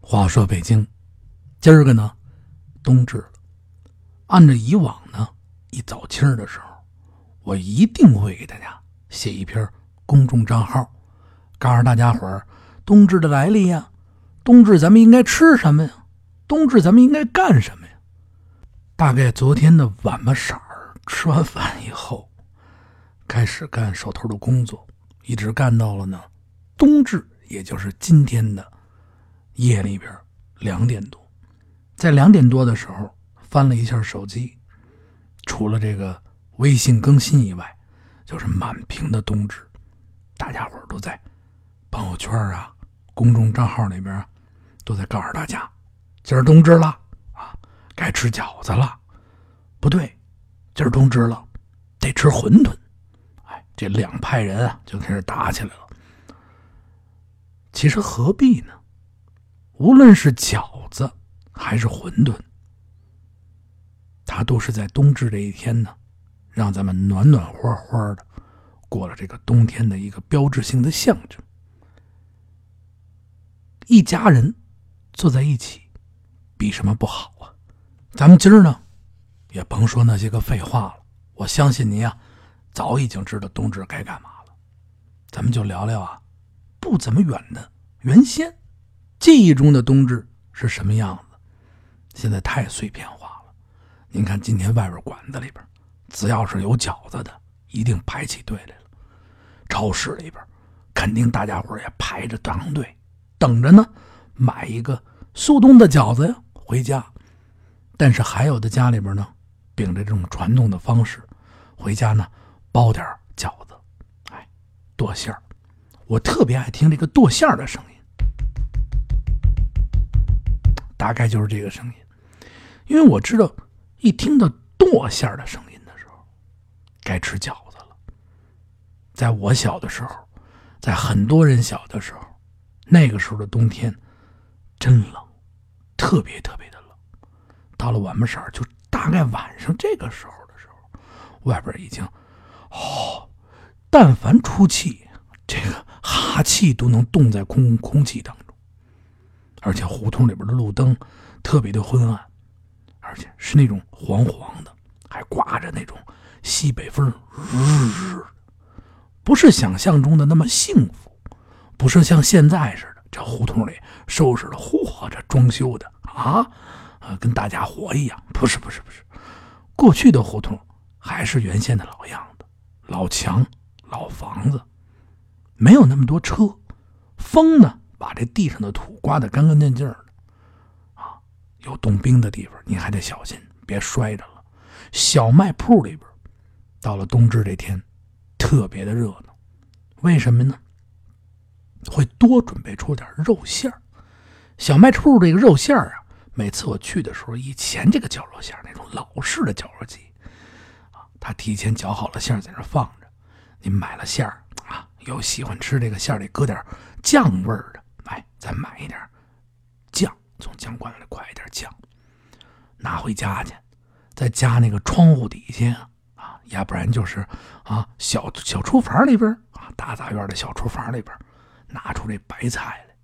话说北京，今儿个呢，冬至了。按照以往呢，一早清儿的时候，我一定会给大家写一篇公众账号，告诉大家伙儿冬至的来历呀，冬至咱们应该吃什么呀，冬至咱们应该干什么呀。大概昨天的晚吧色儿吃完饭以后，开始干手头的工作，一直干到了呢冬至，也就是今天的。夜里边两点多，在两点多的时候翻了一下手机，除了这个微信更新以外，就是满屏的冬至，大家伙都在朋友圈啊、公众账号里边都在告诉大家，今儿冬至了啊，该吃饺子了。不对，今儿冬至了，得吃馄饨。哎，这两派人啊就开始打起来了。其实何必呢？无论是饺子还是馄饨，它都是在冬至这一天呢，让咱们暖暖和和的过了这个冬天的一个标志性的象征。一家人坐在一起，比什么不好啊？咱们今儿呢，也甭说那些个废话了。我相信您啊，早已经知道冬至该干嘛了。咱们就聊聊啊，不怎么远的原先。记忆中的冬至是什么样子？现在太碎片化了。您看，今天外边馆子里边，只要是有饺子的，一定排起队来了。超市里边，肯定大家伙也排着长队，等着呢，买一个速冻的饺子呀回家。但是还有的家里边呢，秉着这种传统的方式，回家呢包点饺子，哎，剁馅儿。我特别爱听这个剁馅儿的声音。大概就是这个声音，因为我知道，一听到剁馅的声音的时候，该吃饺子了。在我小的时候，在很多人小的时候，那个时候的冬天真冷，特别特别的冷。到了晚不色就大概晚上这个时候的时候，外边已经，哦，但凡出气，这个哈气都能冻在空空气当中。而且胡同里边的路灯特别的昏暗，而且是那种黄黄的，还刮着那种西北风，日不是想象中的那么幸福，不是像现在似的，这胡同里收拾的嚯，这装修的啊，呃，跟大家伙一样，不是不是不是，过去的胡同还是原先的老样子，老墙老房子，没有那么多车，风呢？把这地上的土刮得干干净净的，啊，有冻冰的地方，你还得小心，别摔着了。小卖铺里边，到了冬至这天，特别的热闹。为什么呢？会多准备出点肉馅儿。小卖铺这个肉馅儿啊，每次我去的时候，以前这个绞肉馅那种老式的绞肉机，啊，他提前绞好了馅儿在那放着。你买了馅儿啊，有喜欢吃这个馅儿里搁点酱味儿的。再买一点酱，从酱罐里蒯一点酱，拿回家去，再加那个窗户底下啊，要不然就是啊小小厨房里边啊，大杂院的小厨房里边，拿出这白菜来。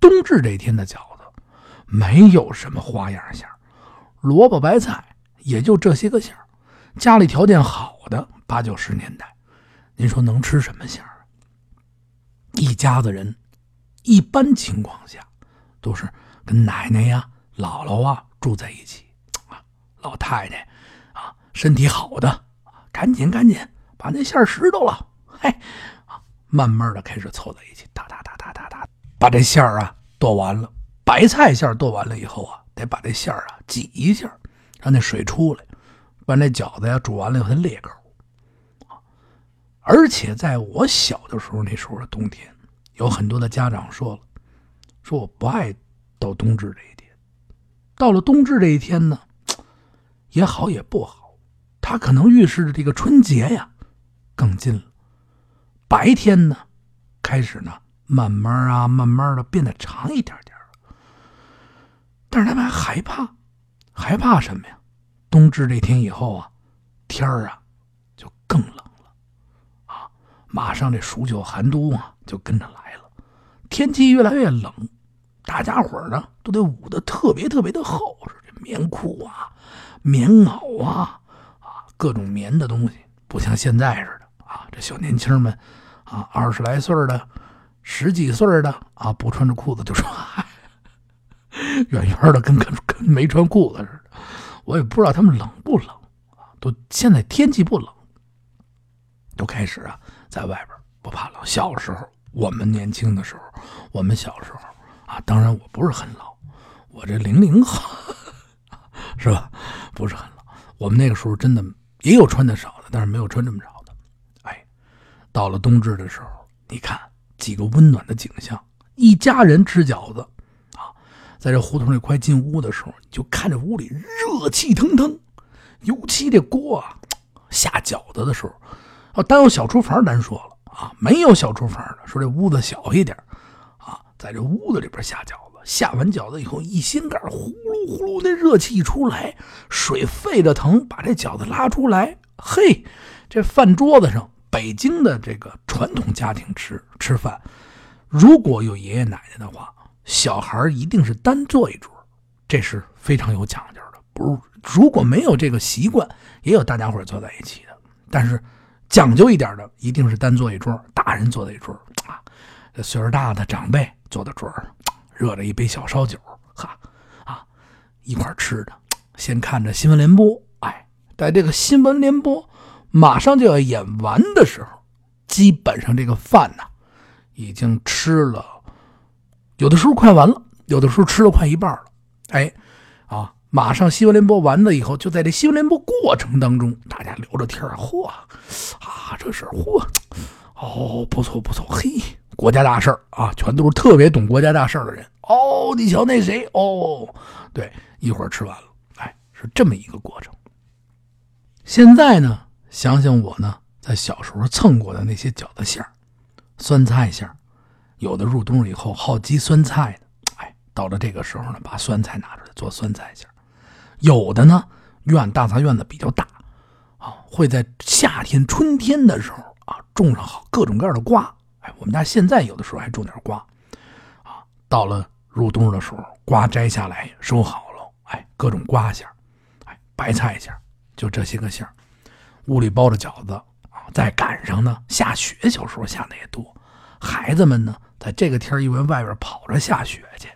冬至这天的饺子没有什么花样馅萝卜白菜也就这些个馅家里条件好的八九十年代，您说能吃什么馅儿？一家子人。一般情况下，都是跟奶奶呀、姥姥啊住在一起啊。老太太啊，身体好的赶紧赶紧把那馅拾到了，嘿啊，慢慢的开始凑在一起，哒哒哒哒哒哒，把这馅儿啊剁完了。白菜馅剁完了以后啊，得把这馅儿啊挤一下，让那水出来，把那饺子呀煮完了以后它裂口。而且在我小的时候，那时候的冬天。有很多的家长说了，说我不爱到冬至这一天。到了冬至这一天呢，也好也不好，它可能预示着这个春节呀更近了。白天呢，开始呢慢慢啊慢慢的变得长一点点但是他们还害怕，害怕什么呀？冬至这天以后啊，天儿啊就更冷了啊，马上这数九寒冬啊就跟着来了。天气越来越冷，大家伙呢都得捂得特别特别的厚实，这棉裤啊、棉袄啊啊，各种棉的东西，不像现在似的啊，这小年轻们啊，二十来岁的、十几岁的啊，不穿着裤子就说，远远的跟跟跟没穿裤子似的。我也不知道他们冷不冷啊，都现在天气不冷，都开始啊，在外边不怕冷。小时候，我们年轻的时候，我们小时候啊，当然我不是很老，我这零零后 是吧？不是很老。我们那个时候真的也有穿的少的，但是没有穿这么少的。哎，到了冬至的时候，你看几个温暖的景象，一家人吃饺子啊。在这胡同里快进屋的时候，你就看着屋里热气腾腾，尤其这锅啊，下饺子的时候，啊，单有小厨房难说了啊，没有小厨房的，说这屋子小一点啊，在这屋子里边下饺子，下完饺子以后一掀盖，呼噜呼噜那热气一出来，水沸的疼，把这饺子拉出来，嘿，这饭桌子上，北京的这个传统家庭吃吃饭，如果有爷爷奶奶的话。小孩一定是单坐一桌，这是非常有讲究的。不是，如果没有这个习惯，也有大家伙坐在一起的。但是讲究一点的，一定是单坐一桌，大人坐在一桌啊。这岁数大的长辈坐在桌上，热着一杯小烧酒，哈啊，一块吃着，先看着新闻联播。哎，在这个新闻联播马上就要演完的时候，基本上这个饭呢，已经吃了。有的时候快完了，有的时候吃了快一半了，哎，啊，马上新闻联播完了以后，就在这新闻联播过程当中，大家聊着天嚯，这事嚯，哦，不错不错，嘿，国家大事儿啊，全都是特别懂国家大事儿的人。哦，你瞧那谁，哦，对，一会儿吃完了，哎，是这么一个过程。现在呢，想想我呢，在小时候蹭过的那些饺子馅儿，酸菜馅儿。有的入冬了以后好积酸菜的，哎，到了这个时候呢，把酸菜拿出来做酸菜馅儿有的呢，院大杂院子比较大，啊，会在夏天、春天的时候啊，种上好各种各样的瓜。哎，我们家现在有的时候还种点瓜，啊，到了入冬的时候，瓜摘下来收好了，哎，各种瓜馅哎，白菜馅就这些个馅屋里包着饺子啊，再赶上呢下雪，小时候下的也多，孩子们呢。在这个天因为外边跑着下雪去，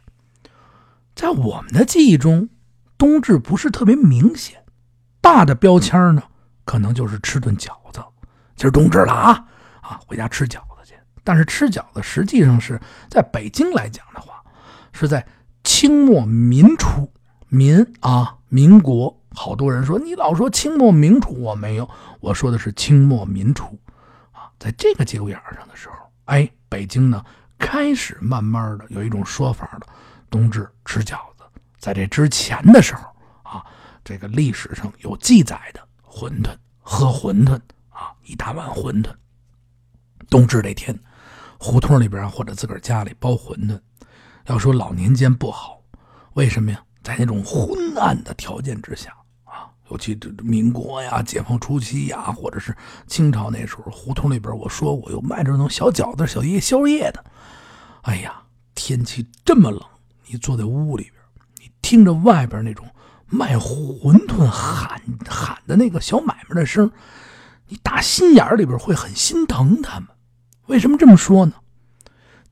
在我们的记忆中，冬至不是特别明显，大的标签呢，可能就是吃顿饺子。今儿冬至了啊，啊，回家吃饺子去。但是吃饺子实际上是在北京来讲的话，是在清末民初，民啊，民国。好多人说你老说清末民初，我没有，我说的是清末民初啊，在这个节骨眼上的时候，哎，北京呢。开始慢慢的有一种说法了，冬至吃饺子。在这之前的时候啊，这个历史上有记载的馄饨，喝馄饨啊，一大碗馄饨。冬至那天，胡同里边或者自个儿家里包馄饨。要说老年间不好，为什么呀？在那种昏暗的条件之下啊，尤其这民国呀、解放初期呀，或者是清朝那时候，胡同里边我说过有卖这种小饺子、小夜宵夜的。哎呀，天气这么冷，你坐在屋里边，你听着外边那种卖馄饨喊喊的那个小买卖的声，你打心眼里边会很心疼他们。为什么这么说呢？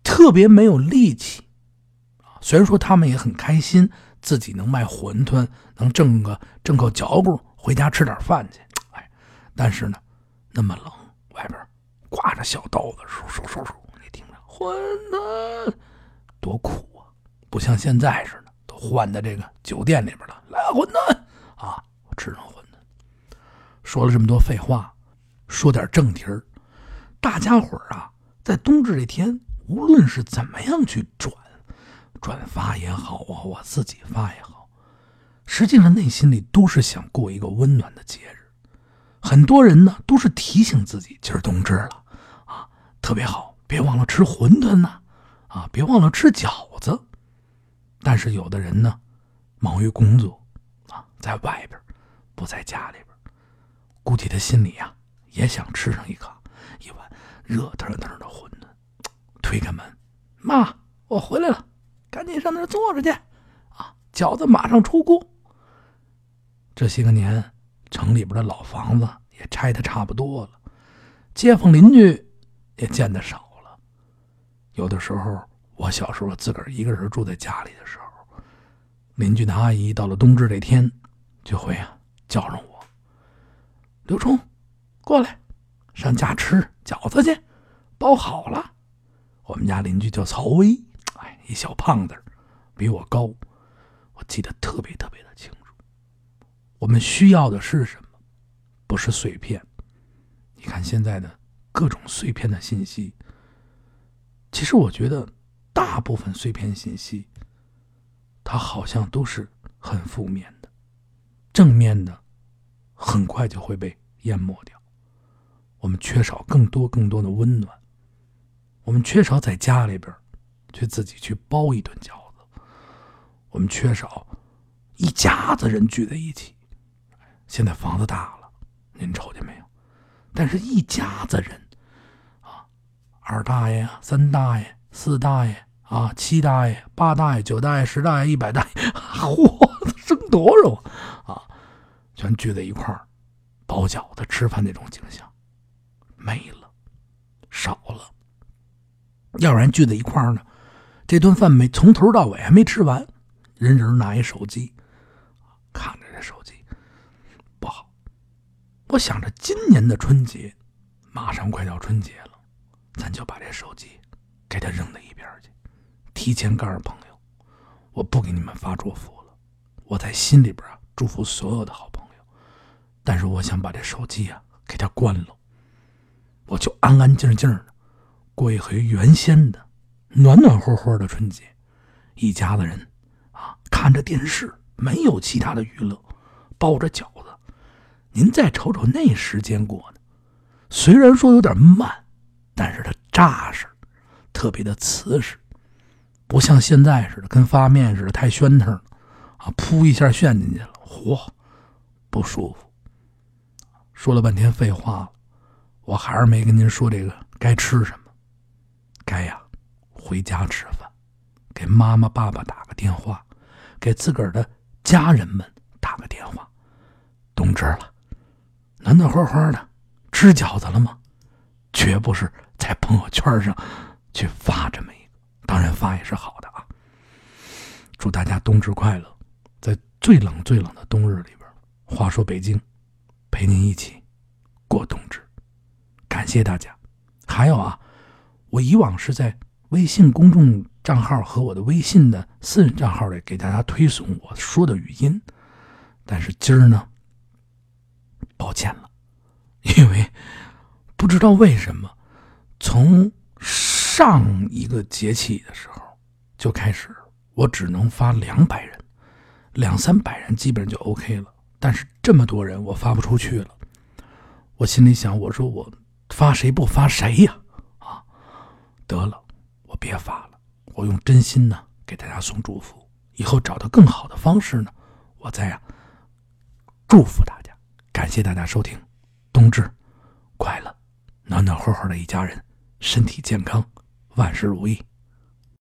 特别没有力气。虽然说他们也很开心，自己能卖馄饨，能挣个挣口嚼骨，回家吃点饭去。哎，但是呢，那么冷，外边挂着小刀子，嗖嗖嗖嗖。馄饨多苦啊，不像现在似的，换在这个酒店里边了。来馄饨啊，我吃上馄饨。说了这么多废话，说点正题儿。大家伙儿啊，在冬至这天，无论是怎么样去转转发也好啊，我自己发也好，实际上内心里都是想过一个温暖的节日。很多人呢，都是提醒自己，今儿冬至了啊，特别好。别忘了吃馄饨呢，啊，别忘了吃饺子。但是有的人呢，忙于工作，啊，在外边，不在家里边，估计他心里呀也想吃上一个一碗热腾腾的馄饨。推开门，妈，我回来了，赶紧上那儿坐着去，啊，饺子马上出锅。这些个年，城里边的老房子也拆的差不多了，街坊邻居也见得少了。有的时候，我小时候自个儿一个人住在家里的时候，邻居的阿姨到了冬至这天，就会啊叫上我：“刘冲，过来，上家吃饺子去，包好了。”我们家邻居叫曹威，哎，一小胖子，比我高，我记得特别特别的清楚。我们需要的是什么？不是碎片。你看现在的各种碎片的信息，其实我觉得大部分碎片信息，它好像都是很负面的，正面的很快就会被淹没掉。我们缺少更多更多的温暖。我们缺少在家里边去自己去包一顿饺子，我们缺少一家子人聚在一起。现在房子大了，您瞅见没有？但是一家子人啊，二大爷、三大爷、四大爷啊，七大爷、八大爷、九大爷、十大爷、一百大爷，嚯，生多少啊？全聚在一块儿包饺子、吃饭那种景象没了，少了。要不然聚在一块儿呢，这顿饭没从头到尾还没吃完，人人拿一手机，看着这手机不好。我想着今年的春节马上快到春节了，咱就把这手机给他扔到一边去，提前告诉朋友，我不给你们发祝福了。我在心里边啊祝福所有的好朋友，但是我想把这手机啊给他关了，我就安安静静的。过一回原先的暖暖和和的春节，一家子人啊看着电视，没有其他的娱乐，包着饺子。您再瞅瞅那时间过的，虽然说有点慢，但是它扎实，特别的瓷实，不像现在似的跟发面似的太喧腾了啊！噗一下炫进去了，嚯，不舒服。说了半天废话了，我还是没跟您说这个该吃什么。该呀，回家吃饭，给妈妈、爸爸打个电话，给自个儿的家人们打个电话。冬至了，暖暖和和的，吃饺子了吗？绝不是在朋友圈上去发这么一个，当然发也是好的啊。祝大家冬至快乐！在最冷最冷的冬日里边，话说北京，陪您一起过冬至。感谢大家，还有啊。我以往是在微信公众账号和我的微信的私人账号里给大家推送我说的语音，但是今儿呢，抱歉了，因为不知道为什么，从上一个节气的时候就开始，我只能发两百人，两三百人基本上就 OK 了，但是这么多人我发不出去了，我心里想，我说我发谁不发谁呀？啊得了，我别发了，我用真心呢给大家送祝福。以后找到更好的方式呢，我再呀祝福大家。感谢大家收听，冬至快乐，暖暖和和的一家人，身体健康，万事如意。